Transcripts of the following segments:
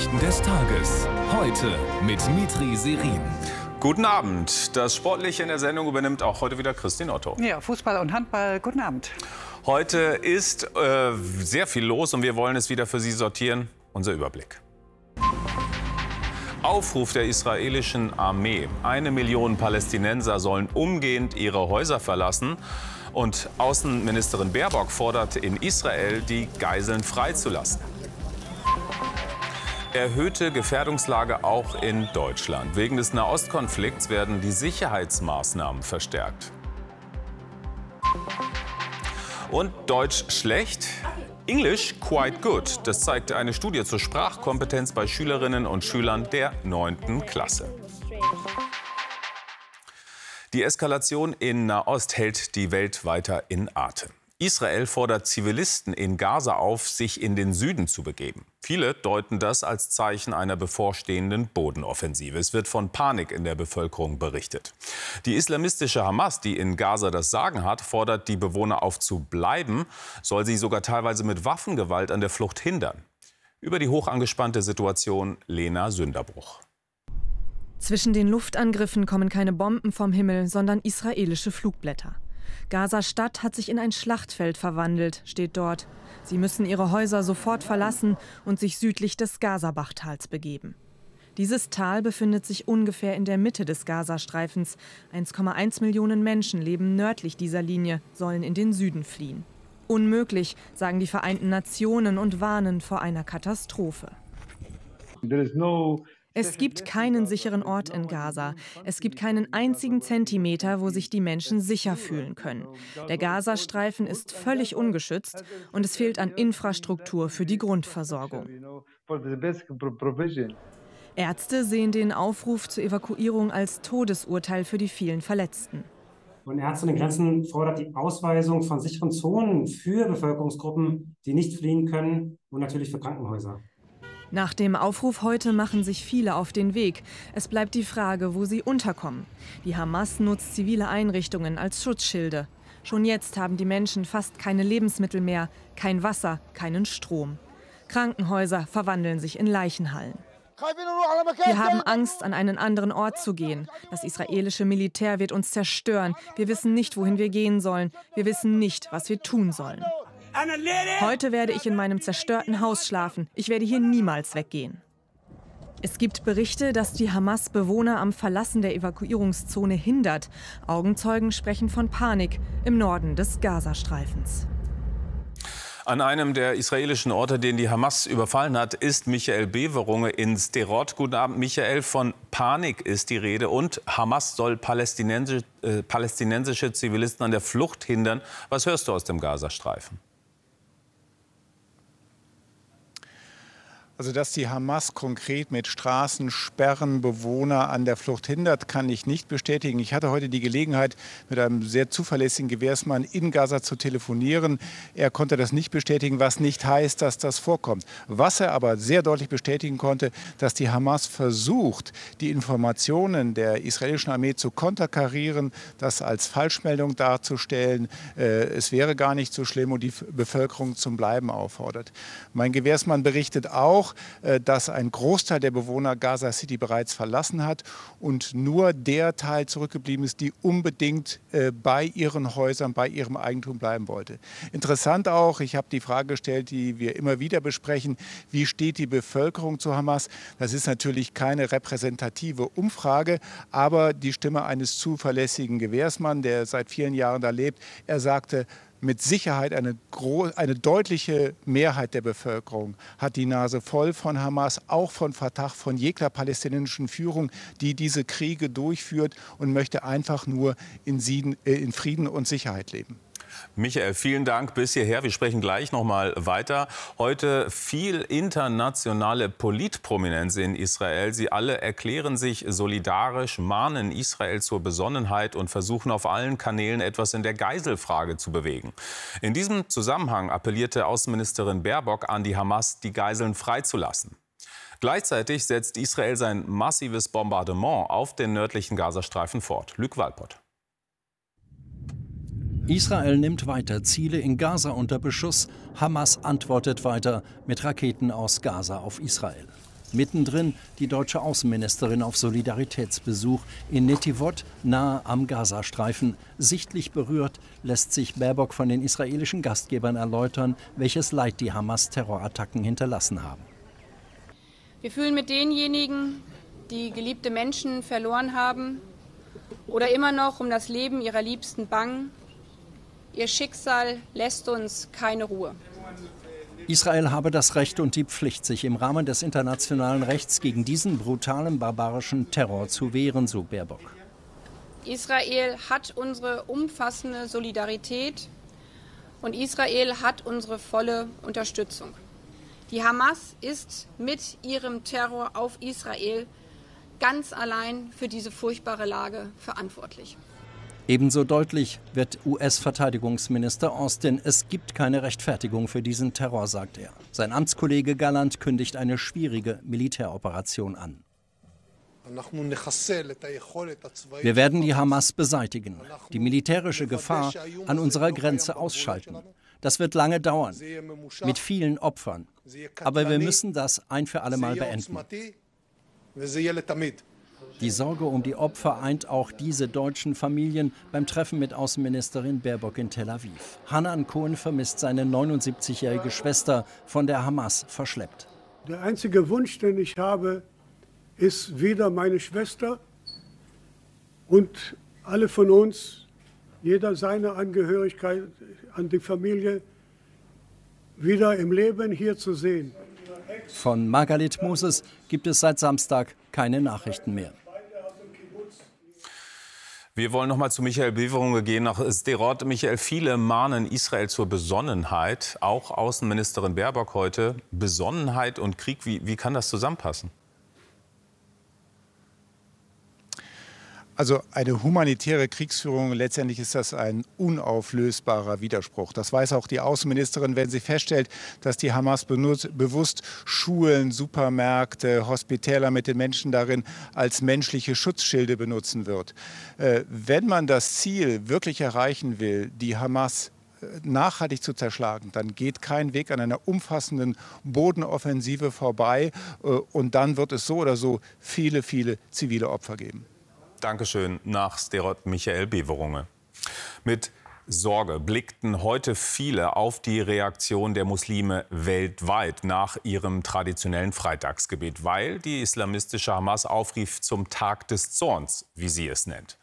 Nachrichten des Tages. Heute mit Mitri Serin. Guten Abend. Das Sportliche in der Sendung übernimmt auch heute wieder Christine Otto. Ja, Fußball und Handball. Guten Abend. Heute ist äh, sehr viel los und wir wollen es wieder für Sie sortieren. Unser Überblick. Aufruf der israelischen Armee. Eine Million Palästinenser sollen umgehend ihre Häuser verlassen. Und Außenministerin Baerbock fordert in Israel, die Geiseln freizulassen. Erhöhte Gefährdungslage auch in Deutschland. Wegen des Nahostkonflikts werden die Sicherheitsmaßnahmen verstärkt. Und Deutsch schlecht? English quite good. Das zeigte eine Studie zur Sprachkompetenz bei Schülerinnen und Schülern der 9. Klasse. Die Eskalation in Nahost hält die Welt weiter in Atem. Israel fordert Zivilisten in Gaza auf, sich in den Süden zu begeben. Viele deuten das als Zeichen einer bevorstehenden Bodenoffensive. Es wird von Panik in der Bevölkerung berichtet. Die islamistische Hamas, die in Gaza das Sagen hat, fordert die Bewohner auf zu bleiben, soll sie sogar teilweise mit Waffengewalt an der Flucht hindern. Über die hochangespannte Situation Lena Sünderbruch. Zwischen den Luftangriffen kommen keine Bomben vom Himmel, sondern israelische Flugblätter. Gaza-Stadt hat sich in ein Schlachtfeld verwandelt, steht dort. Sie müssen ihre Häuser sofort verlassen und sich südlich des Gazabachtals begeben. Dieses Tal befindet sich ungefähr in der Mitte des Gazastreifens. 1,1 Millionen Menschen leben nördlich dieser Linie, sollen in den Süden fliehen. Unmöglich, sagen die Vereinten Nationen und warnen vor einer Katastrophe. There is no es gibt keinen sicheren Ort in Gaza. Es gibt keinen einzigen Zentimeter, wo sich die Menschen sicher fühlen können. Der Gazastreifen ist völlig ungeschützt und es fehlt an Infrastruktur für die Grundversorgung. Ärzte sehen den Aufruf zur Evakuierung als Todesurteil für die vielen Verletzten. Und Ärzte ohne Grenzen fordert die Ausweisung von sicheren Zonen für Bevölkerungsgruppen, die nicht fliehen können und natürlich für Krankenhäuser. Nach dem Aufruf heute machen sich viele auf den Weg. Es bleibt die Frage, wo sie unterkommen. Die Hamas nutzt zivile Einrichtungen als Schutzschilde. Schon jetzt haben die Menschen fast keine Lebensmittel mehr, kein Wasser, keinen Strom. Krankenhäuser verwandeln sich in Leichenhallen. Wir haben Angst, an einen anderen Ort zu gehen. Das israelische Militär wird uns zerstören. Wir wissen nicht, wohin wir gehen sollen. Wir wissen nicht, was wir tun sollen. Heute werde ich in meinem zerstörten Haus schlafen. Ich werde hier niemals weggehen. Es gibt Berichte, dass die Hamas Bewohner am Verlassen der Evakuierungszone hindert. Augenzeugen sprechen von Panik im Norden des Gazastreifens. An einem der israelischen Orte, den die Hamas überfallen hat, ist Michael Beverunge in Sderot. Guten Abend, Michael. Von Panik ist die Rede und Hamas soll palästinensische, äh, palästinensische Zivilisten an der Flucht hindern. Was hörst du aus dem Gazastreifen? Also, dass die Hamas konkret mit Straßensperren Bewohner an der Flucht hindert, kann ich nicht bestätigen. Ich hatte heute die Gelegenheit, mit einem sehr zuverlässigen Gewehrsmann in Gaza zu telefonieren. Er konnte das nicht bestätigen, was nicht heißt, dass das vorkommt. Was er aber sehr deutlich bestätigen konnte, dass die Hamas versucht, die Informationen der israelischen Armee zu konterkarieren, das als Falschmeldung darzustellen. Äh, es wäre gar nicht so schlimm und die Bevölkerung zum Bleiben auffordert. Mein Gewehrsmann berichtet auch, äh, dass ein Großteil der Bewohner Gaza City bereits verlassen hat und nur der Teil zurückgeblieben ist, die unbedingt äh, bei ihren Häusern, bei ihrem Eigentum bleiben wollte. Interessant auch, ich habe die Frage gestellt, die wir immer wieder besprechen, wie steht die Bevölkerung zu Hamas? Das ist natürlich keine repräsentative Umfrage, aber die Stimme eines zuverlässigen Gewährsmann, der seit vielen Jahren da lebt, er sagte, mit Sicherheit eine, eine deutliche Mehrheit der Bevölkerung hat die Nase voll von Hamas, auch von Fatah, von jeglicher palästinensischen Führung, die diese Kriege durchführt und möchte einfach nur in, Sieden, äh, in Frieden und Sicherheit leben. Michael, vielen Dank bis hierher. Wir sprechen gleich noch mal weiter. Heute viel internationale Politprominenz in Israel. Sie alle erklären sich solidarisch, mahnen Israel zur Besonnenheit und versuchen auf allen Kanälen etwas in der Geiselfrage zu bewegen. In diesem Zusammenhang appellierte Außenministerin Baerbock an die Hamas, die Geiseln freizulassen. Gleichzeitig setzt Israel sein massives Bombardement auf den nördlichen Gazastreifen fort. Luc Walpott. Israel nimmt weiter Ziele in Gaza unter Beschuss. Hamas antwortet weiter mit Raketen aus Gaza auf Israel. Mittendrin die deutsche Außenministerin auf Solidaritätsbesuch in Netivot nahe am Gazastreifen. Sichtlich berührt lässt sich Baerbock von den israelischen Gastgebern erläutern, welches Leid die Hamas-Terrorattacken hinterlassen haben. Wir fühlen mit denjenigen, die geliebte Menschen verloren haben oder immer noch um das Leben ihrer Liebsten bangen. Ihr Schicksal lässt uns keine Ruhe. Israel habe das Recht und die Pflicht, sich im Rahmen des internationalen Rechts gegen diesen brutalen barbarischen Terror zu wehren, so Baerbock. Israel hat unsere umfassende Solidarität und Israel hat unsere volle Unterstützung. Die Hamas ist mit ihrem Terror auf Israel ganz allein für diese furchtbare Lage verantwortlich. Ebenso deutlich wird US-Verteidigungsminister Austin, es gibt keine Rechtfertigung für diesen Terror, sagt er. Sein Amtskollege Galland kündigt eine schwierige Militäroperation an. Wir werden die Hamas beseitigen, die militärische Gefahr an unserer Grenze ausschalten. Das wird lange dauern, mit vielen Opfern. Aber wir müssen das ein für alle Mal beenden. Die Sorge um die Opfer eint auch diese deutschen Familien beim Treffen mit Außenministerin Baerbock in Tel Aviv. Hanan Cohen vermisst seine 79-jährige Schwester von der Hamas verschleppt. Der einzige Wunsch, den ich habe, ist wieder meine Schwester und alle von uns, jeder seine Angehörigkeit an die Familie, wieder im Leben hier zu sehen. Von Margaret Moses gibt es seit Samstag keine Nachrichten mehr. Wir wollen noch mal zu Michael Beverunge gehen nach Sderot. Michael, viele mahnen Israel zur Besonnenheit. Auch Außenministerin Baerbock heute. Besonnenheit und Krieg, wie, wie kann das zusammenpassen? Also eine humanitäre Kriegsführung, letztendlich ist das ein unauflösbarer Widerspruch. Das weiß auch die Außenministerin, wenn sie feststellt, dass die Hamas benutzt, bewusst Schulen, Supermärkte, Hospitäler mit den Menschen darin als menschliche Schutzschilde benutzen wird. Äh, wenn man das Ziel wirklich erreichen will, die Hamas äh, nachhaltig zu zerschlagen, dann geht kein Weg an einer umfassenden Bodenoffensive vorbei. Äh, und dann wird es so oder so viele, viele zivile Opfer geben. Dankeschön nach Sterot Michael Beverunge. Mit Sorge blickten heute viele auf die Reaktion der Muslime weltweit nach ihrem traditionellen Freitagsgebet, weil die islamistische Hamas aufrief zum Tag des Zorns, wie sie es nennt.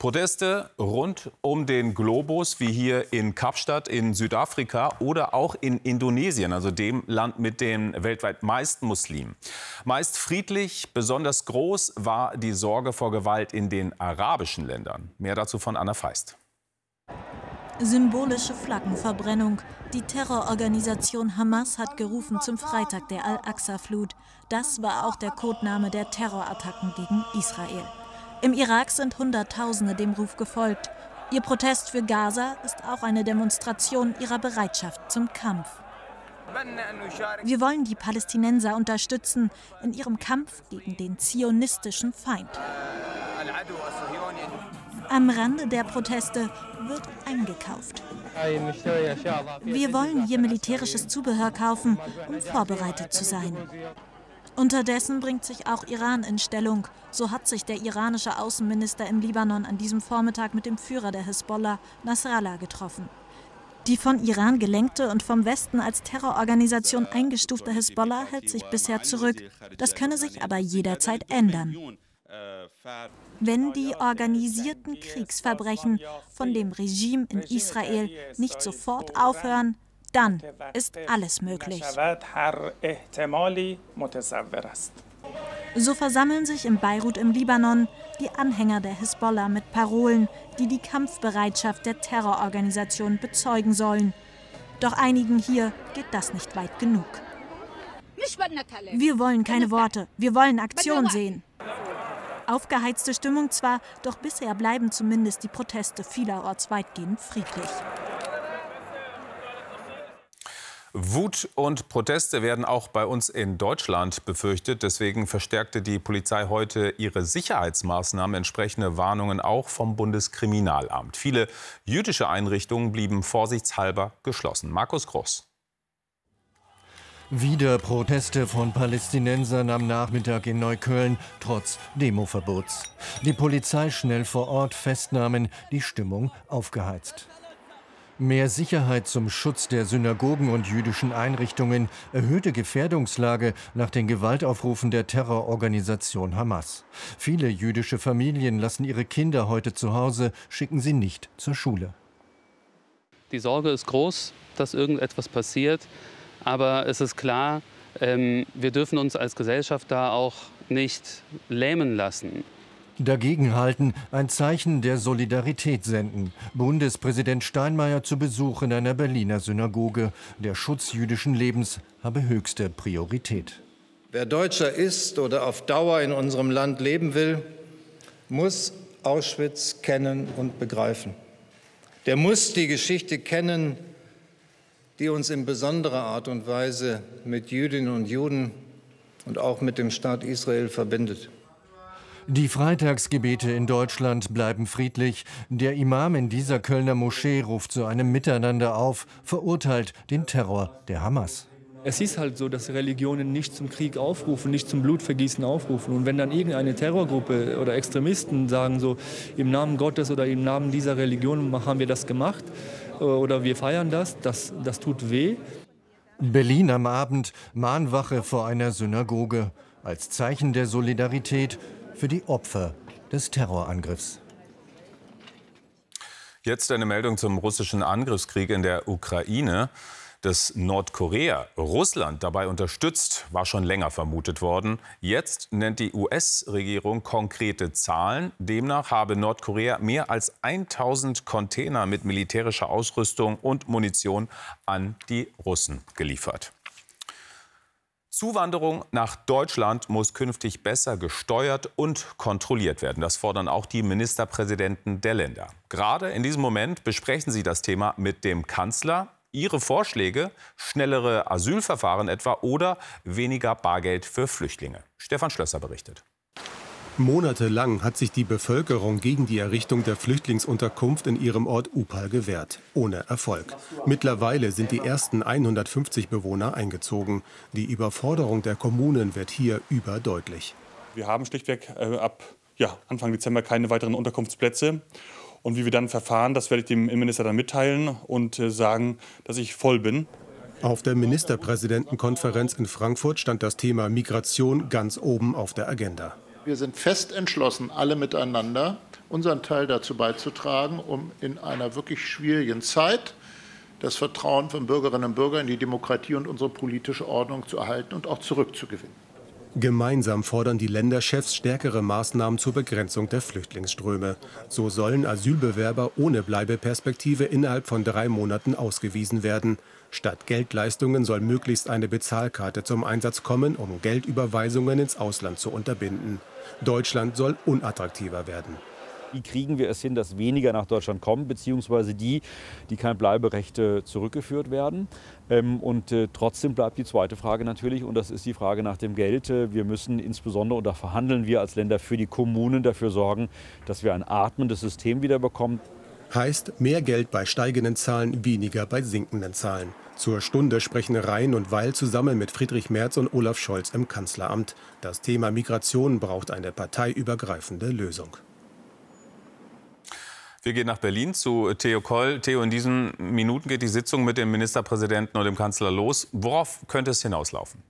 Proteste rund um den Globus, wie hier in Kapstadt in Südafrika oder auch in Indonesien, also dem Land mit den weltweit meisten Muslimen. Meist friedlich, besonders groß war die Sorge vor Gewalt in den arabischen Ländern. Mehr dazu von Anna Feist. Symbolische Flaggenverbrennung. Die Terrororganisation Hamas hat gerufen zum Freitag der Al-Aqsa-Flut. Das war auch der Codename der Terrorattacken gegen Israel. Im Irak sind Hunderttausende dem Ruf gefolgt. Ihr Protest für Gaza ist auch eine Demonstration ihrer Bereitschaft zum Kampf. Wir wollen die Palästinenser unterstützen in ihrem Kampf gegen den zionistischen Feind. Am Rande der Proteste wird eingekauft. Wir wollen hier militärisches Zubehör kaufen, um vorbereitet zu sein. Unterdessen bringt sich auch Iran in Stellung. So hat sich der iranische Außenminister im Libanon an diesem Vormittag mit dem Führer der Hisbollah, Nasrallah, getroffen. Die von Iran gelenkte und vom Westen als Terrororganisation eingestufte Hisbollah hält sich bisher zurück. Das könne sich aber jederzeit ändern. Wenn die organisierten Kriegsverbrechen von dem Regime in Israel nicht sofort aufhören, dann ist alles möglich. So versammeln sich in Beirut im Libanon die Anhänger der Hisbollah mit Parolen, die die Kampfbereitschaft der Terrororganisation bezeugen sollen. Doch einigen hier geht das nicht weit genug. Wir wollen keine Worte, wir wollen Aktion sehen. Aufgeheizte Stimmung zwar, doch bisher bleiben zumindest die Proteste vielerorts weitgehend friedlich. Wut und Proteste werden auch bei uns in Deutschland befürchtet. Deswegen verstärkte die Polizei heute ihre Sicherheitsmaßnahmen. Entsprechende Warnungen auch vom Bundeskriminalamt. Viele jüdische Einrichtungen blieben vorsichtshalber geschlossen. Markus Groß. Wieder Proteste von Palästinensern am Nachmittag in Neukölln, trotz Demoverbots. Die Polizei schnell vor Ort, Festnahmen, die Stimmung aufgeheizt. Mehr Sicherheit zum Schutz der Synagogen und jüdischen Einrichtungen, erhöhte Gefährdungslage nach den Gewaltaufrufen der Terrororganisation Hamas. Viele jüdische Familien lassen ihre Kinder heute zu Hause, schicken sie nicht zur Schule. Die Sorge ist groß, dass irgendetwas passiert. Aber es ist klar, ähm, wir dürfen uns als Gesellschaft da auch nicht lähmen lassen. Dagegenhalten, ein Zeichen der Solidarität senden. Bundespräsident Steinmeier zu Besuch in einer Berliner Synagoge. Der Schutz jüdischen Lebens habe höchste Priorität. Wer Deutscher ist oder auf Dauer in unserem Land leben will, muss Auschwitz kennen und begreifen. Der muss die Geschichte kennen, die uns in besonderer Art und Weise mit Jüdinnen und Juden und auch mit dem Staat Israel verbindet. Die Freitagsgebete in Deutschland bleiben friedlich. Der Imam in dieser Kölner Moschee ruft zu einem Miteinander auf, verurteilt den Terror der Hamas. Es ist halt so, dass Religionen nicht zum Krieg aufrufen, nicht zum Blutvergießen aufrufen. Und wenn dann irgendeine Terrorgruppe oder Extremisten sagen, so im Namen Gottes oder im Namen dieser Religion haben wir das gemacht, äh, oder wir feiern das, das, das tut weh. Berlin am Abend, Mahnwache vor einer Synagoge, als Zeichen der Solidarität für die Opfer des Terrorangriffs. Jetzt eine Meldung zum russischen Angriffskrieg in der Ukraine dass Nordkorea Russland dabei unterstützt, war schon länger vermutet worden. Jetzt nennt die US-Regierung konkrete Zahlen. Demnach habe Nordkorea mehr als 1000 Container mit militärischer Ausrüstung und Munition an die Russen geliefert. Zuwanderung nach Deutschland muss künftig besser gesteuert und kontrolliert werden. Das fordern auch die Ministerpräsidenten der Länder. Gerade in diesem Moment besprechen sie das Thema mit dem Kanzler. Ihre Vorschläge, schnellere Asylverfahren etwa oder weniger Bargeld für Flüchtlinge. Stefan Schlösser berichtet. Monatelang hat sich die Bevölkerung gegen die Errichtung der Flüchtlingsunterkunft in ihrem Ort Upal gewehrt, ohne Erfolg. Mittlerweile sind die ersten 150 Bewohner eingezogen. Die Überforderung der Kommunen wird hier überdeutlich. Wir haben schlichtweg äh, ab ja, Anfang Dezember keine weiteren Unterkunftsplätze. Und wie wir dann verfahren, das werde ich dem Innenminister dann mitteilen und äh, sagen, dass ich voll bin. Auf der Ministerpräsidentenkonferenz in Frankfurt stand das Thema Migration ganz oben auf der Agenda. Wir sind fest entschlossen, alle miteinander unseren Teil dazu beizutragen, um in einer wirklich schwierigen Zeit das Vertrauen von Bürgerinnen und Bürgern in die Demokratie und unsere politische Ordnung zu erhalten und auch zurückzugewinnen. Gemeinsam fordern die Länderchefs stärkere Maßnahmen zur Begrenzung der Flüchtlingsströme. So sollen Asylbewerber ohne Bleibeperspektive innerhalb von drei Monaten ausgewiesen werden. Statt Geldleistungen soll möglichst eine Bezahlkarte zum Einsatz kommen, um Geldüberweisungen ins Ausland zu unterbinden. Deutschland soll unattraktiver werden. Wie kriegen wir es hin, dass weniger nach Deutschland kommen, beziehungsweise die, die kein Bleiberecht zurückgeführt werden? Ähm, und äh, trotzdem bleibt die zweite Frage natürlich, und das ist die Frage nach dem Geld. Äh, wir müssen insbesondere, und da verhandeln wir als Länder für die Kommunen dafür sorgen, dass wir ein atmendes System wieder bekommen. Heißt mehr Geld bei steigenden Zahlen, weniger bei sinkenden Zahlen. Zur Stunde sprechen Rhein und Weil zusammen mit Friedrich Merz und Olaf Scholz im Kanzleramt. Das Thema Migration braucht eine parteiübergreifende Lösung. Wir gehen nach Berlin zu Theo Koll. Theo, in diesen Minuten geht die Sitzung mit dem Ministerpräsidenten und dem Kanzler los. Worauf könnte es hinauslaufen?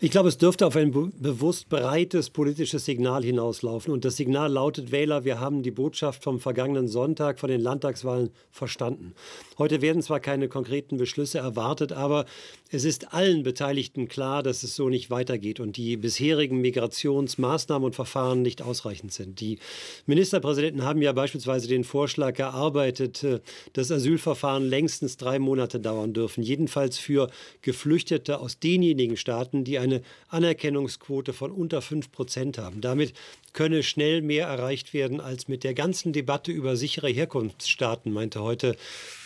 Ich glaube, es dürfte auf ein bewusst breites politisches Signal hinauslaufen. Und das Signal lautet, Wähler, wir haben die Botschaft vom vergangenen Sonntag von den Landtagswahlen verstanden. Heute werden zwar keine konkreten Beschlüsse erwartet, aber es ist allen Beteiligten klar, dass es so nicht weitergeht und die bisherigen Migrationsmaßnahmen und Verfahren nicht ausreichend sind. Die Ministerpräsidenten haben ja beispielsweise den Vorschlag erarbeitet, äh, dass Asylverfahren längstens drei Monate dauern dürfen, jedenfalls für Geflüchtete aus denjenigen Staaten, die eine Anerkennungsquote von unter fünf Prozent haben. Damit könne schnell mehr erreicht werden als mit der ganzen Debatte über sichere Herkunftsstaaten, meinte heute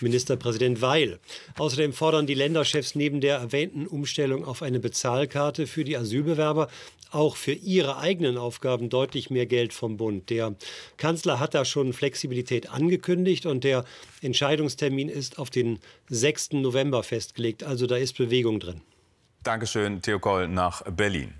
Ministerpräsident Weil. Außerdem fordern die Länderchefs neben der erwähnten Umstellung auf eine Bezahlkarte für die Asylbewerber auch für ihre eigenen Aufgaben deutlich mehr Geld vom Bund. Der Kanzler hat da schon Flexibilität angekündigt und der Entscheidungstermin ist auf den 6. November festgelegt. Also da ist Bewegung drin. Dankeschön, Theo Koll nach Berlin.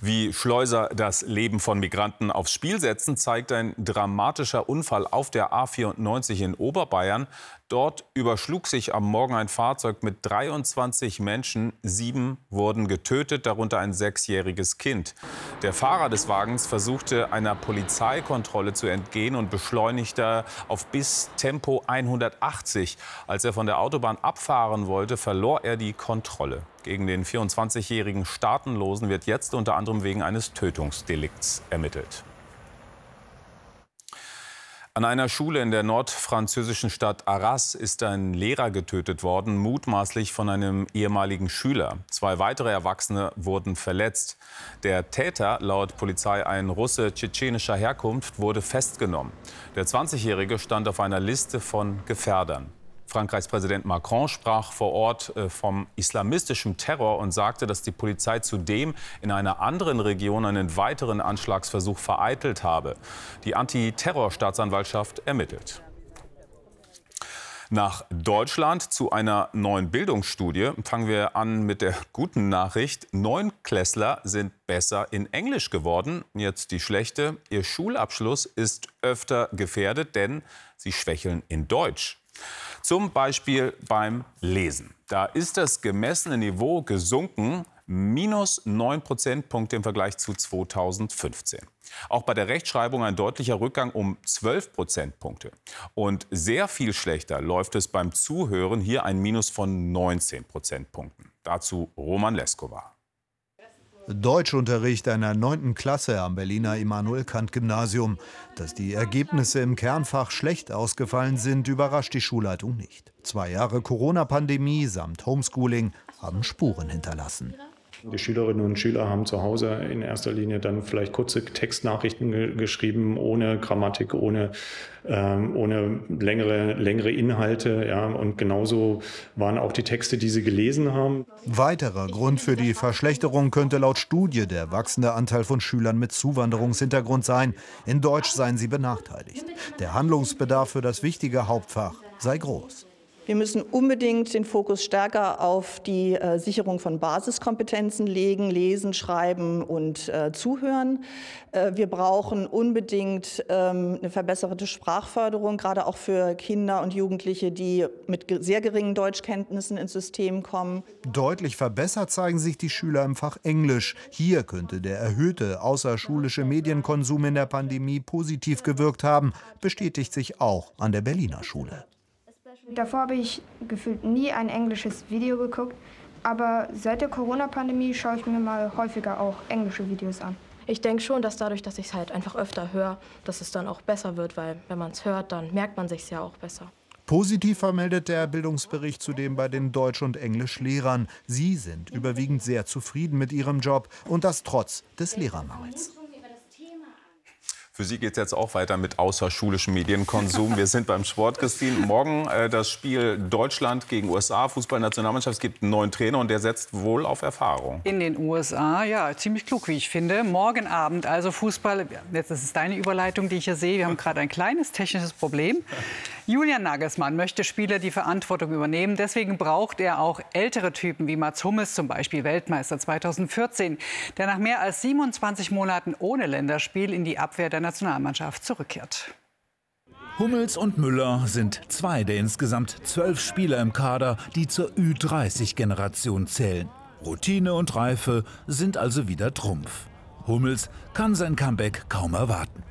Wie Schleuser das Leben von Migranten aufs Spiel setzen, zeigt ein dramatischer Unfall auf der A94 in Oberbayern. Dort überschlug sich am Morgen ein Fahrzeug mit 23 Menschen. Sieben wurden getötet, darunter ein sechsjähriges Kind. Der Fahrer des Wagens versuchte einer Polizeikontrolle zu entgehen und beschleunigte auf bis Tempo 180. Als er von der Autobahn abfahren wollte, verlor er die Kontrolle. Gegen den 24-jährigen Staatenlosen wird jetzt unter anderem wegen eines Tötungsdelikts ermittelt. An einer Schule in der nordfranzösischen Stadt Arras ist ein Lehrer getötet worden, mutmaßlich von einem ehemaligen Schüler. Zwei weitere Erwachsene wurden verletzt. Der Täter, laut Polizei ein Russe tschetschenischer Herkunft, wurde festgenommen. Der 20-Jährige stand auf einer Liste von Gefährdern. Frankreichs Präsident Macron sprach vor Ort äh, vom islamistischen Terror und sagte, dass die Polizei zudem in einer anderen Region einen weiteren Anschlagsversuch vereitelt habe. Die Antiterrorstaatsanwaltschaft ermittelt. Nach Deutschland zu einer neuen Bildungsstudie. Fangen wir an mit der guten Nachricht. Neunklässler sind besser in Englisch geworden. Jetzt die schlechte. Ihr Schulabschluss ist öfter gefährdet, denn sie schwächeln in Deutsch. Zum Beispiel beim Lesen. Da ist das gemessene Niveau gesunken, minus 9 Prozentpunkte im Vergleich zu 2015. Auch bei der Rechtschreibung ein deutlicher Rückgang um 12 Prozentpunkte. Und sehr viel schlechter läuft es beim Zuhören, hier ein Minus von 19 Prozentpunkten. Dazu Roman Leskova. Deutschunterricht einer 9. Klasse am Berliner Immanuel Kant Gymnasium. Dass die Ergebnisse im Kernfach schlecht ausgefallen sind, überrascht die Schulleitung nicht. Zwei Jahre Corona-Pandemie samt Homeschooling haben Spuren hinterlassen. Die Schülerinnen und Schüler haben zu Hause in erster Linie dann vielleicht kurze Textnachrichten ge geschrieben, ohne Grammatik, ohne, ähm, ohne längere, längere Inhalte. Ja. Und genauso waren auch die Texte, die sie gelesen haben. Weiterer Grund für die Verschlechterung könnte laut Studie der wachsende Anteil von Schülern mit Zuwanderungshintergrund sein. In Deutsch seien sie benachteiligt. Der Handlungsbedarf für das wichtige Hauptfach sei groß. Wir müssen unbedingt den Fokus stärker auf die äh, Sicherung von Basiskompetenzen legen, lesen, schreiben und äh, zuhören. Äh, wir brauchen unbedingt ähm, eine verbesserte Sprachförderung, gerade auch für Kinder und Jugendliche, die mit sehr geringen Deutschkenntnissen ins System kommen. Deutlich verbessert zeigen sich die Schüler im Fach Englisch. Hier könnte der erhöhte außerschulische Medienkonsum in der Pandemie positiv gewirkt haben, bestätigt sich auch an der Berliner Schule. Davor habe ich gefühlt nie ein englisches Video geguckt, aber seit der Corona-Pandemie schaue ich mir mal häufiger auch englische Videos an. Ich denke schon, dass dadurch, dass ich es halt einfach öfter höre, dass es dann auch besser wird, weil wenn man es hört, dann merkt man sich ja auch besser. Positiv vermeldet der Bildungsbericht zudem bei den Deutsch- und Englischlehrern. Sie sind überwiegend sehr zufrieden mit ihrem Job und das trotz des Lehrermangels. Für Sie geht es jetzt auch weiter mit außerschulischem Medienkonsum. Wir sind beim Sport, Christine. Morgen äh, das Spiel Deutschland gegen USA, Fußballnationalmannschaft. Es gibt einen neuen Trainer und der setzt wohl auf Erfahrung. In den USA, ja, ziemlich klug, wie ich finde. Morgen Abend, also Fußball. Jetzt ist es deine Überleitung, die ich hier sehe. Wir haben gerade ein kleines technisches Problem. Julian Nagelsmann möchte Spieler die Verantwortung übernehmen. Deswegen braucht er auch ältere Typen wie Mats Hummels, zum Beispiel Weltmeister 2014, der nach mehr als 27 Monaten ohne Länderspiel in die Abwehr der Nationalmannschaft zurückkehrt. Hummels und Müller sind zwei der insgesamt zwölf Spieler im Kader, die zur Ü30-Generation zählen. Routine und Reife sind also wieder Trumpf. Hummels kann sein Comeback kaum erwarten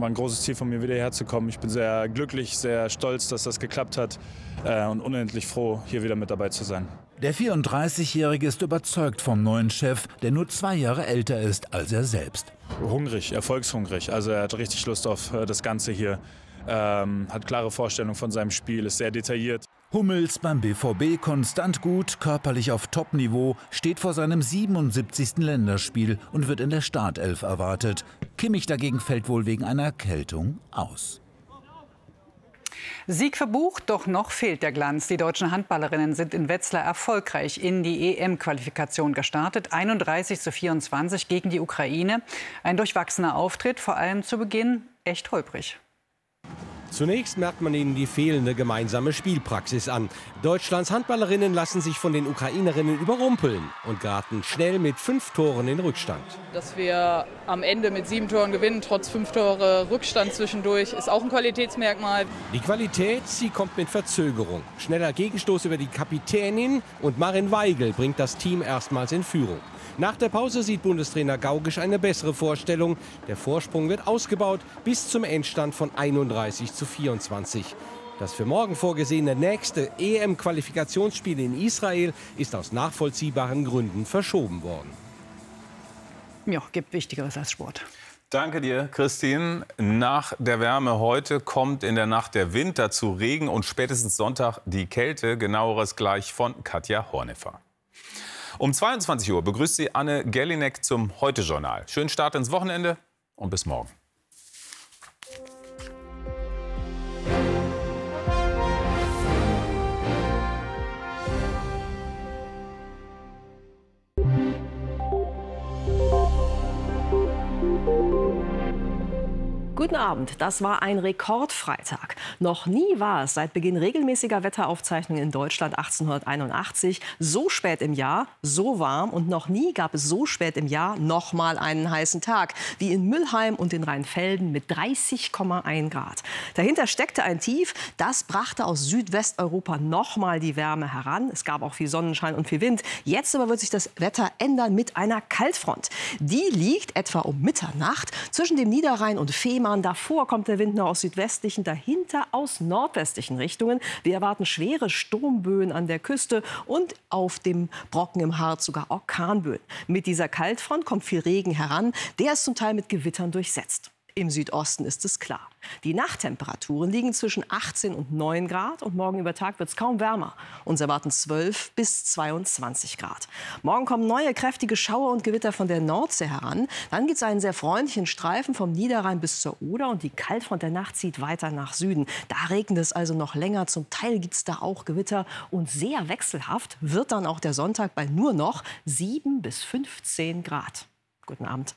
war ein großes Ziel von mir, wieder herzukommen. Ich bin sehr glücklich, sehr stolz, dass das geklappt hat äh, und unendlich froh, hier wieder mit dabei zu sein. Der 34-Jährige ist überzeugt vom neuen Chef, der nur zwei Jahre älter ist als er selbst. Hungrig, erfolgshungrig. Also er hat richtig Lust auf äh, das Ganze hier. Ähm, hat klare Vorstellungen von seinem Spiel, ist sehr detailliert. Hummels beim BVB konstant gut, körperlich auf Top-Niveau, steht vor seinem 77. Länderspiel und wird in der Startelf erwartet. Kimmich dagegen fällt wohl wegen einer Erkältung aus. Sieg verbucht, doch noch fehlt der Glanz. Die deutschen Handballerinnen sind in Wetzlar erfolgreich in die EM-Qualifikation gestartet. 31 zu 24 gegen die Ukraine. Ein durchwachsener Auftritt, vor allem zu Beginn echt holprig. Zunächst merkt man ihnen die fehlende gemeinsame Spielpraxis an. Deutschlands Handballerinnen lassen sich von den Ukrainerinnen überrumpeln und geraten schnell mit fünf Toren in Rückstand. Dass wir am Ende mit sieben Toren gewinnen, trotz fünf Tore Rückstand zwischendurch, ist auch ein Qualitätsmerkmal. Die Qualität, sie kommt mit Verzögerung. Schneller Gegenstoß über die Kapitänin und Marin Weigel bringt das Team erstmals in Führung. Nach der Pause sieht Bundestrainer Gaugisch eine bessere Vorstellung. Der Vorsprung wird ausgebaut bis zum Endstand von 31 zu 24. Das für morgen vorgesehene nächste EM-Qualifikationsspiel in Israel ist aus nachvollziehbaren Gründen verschoben worden. Ja, gibt Wichtigeres als Sport. Danke dir, Christine. Nach der Wärme heute kommt in der Nacht der Wind, dazu Regen und spätestens Sonntag die Kälte. Genaueres gleich von Katja Horneffer. Um 22 Uhr begrüßt sie Anne Gellinek zum Heute-Journal. Schönen Start ins Wochenende und bis morgen. Guten Abend. Das war ein Rekordfreitag. Noch nie war es seit Beginn regelmäßiger Wetteraufzeichnungen in Deutschland 1881 so spät im Jahr, so warm und noch nie gab es so spät im Jahr noch mal einen heißen Tag wie in Müllheim und in Rheinfelden mit 30,1 Grad. Dahinter steckte ein Tief, das brachte aus Südwesteuropa noch mal die Wärme heran. Es gab auch viel Sonnenschein und viel Wind. Jetzt aber wird sich das Wetter ändern mit einer Kaltfront. Die liegt etwa um Mitternacht zwischen dem Niederrhein und Fehmarn Davor kommt der Wind nur aus südwestlichen, dahinter aus nordwestlichen Richtungen. Wir erwarten schwere Sturmböen an der Küste und auf dem Brocken im Harz sogar Orkanböen. Mit dieser Kaltfront kommt viel Regen heran. Der ist zum Teil mit Gewittern durchsetzt. Im Südosten ist es klar. Die Nachttemperaturen liegen zwischen 18 und 9 Grad und morgen über Tag wird es kaum wärmer. Uns erwarten 12 bis 22 Grad. Morgen kommen neue kräftige Schauer und Gewitter von der Nordsee heran. Dann gibt es einen sehr freundlichen Streifen vom Niederrhein bis zur Oder und die Kaltfront der Nacht zieht weiter nach Süden. Da regnet es also noch länger. Zum Teil gibt es da auch Gewitter und sehr wechselhaft wird dann auch der Sonntag bei nur noch 7 bis 15 Grad. Guten Abend.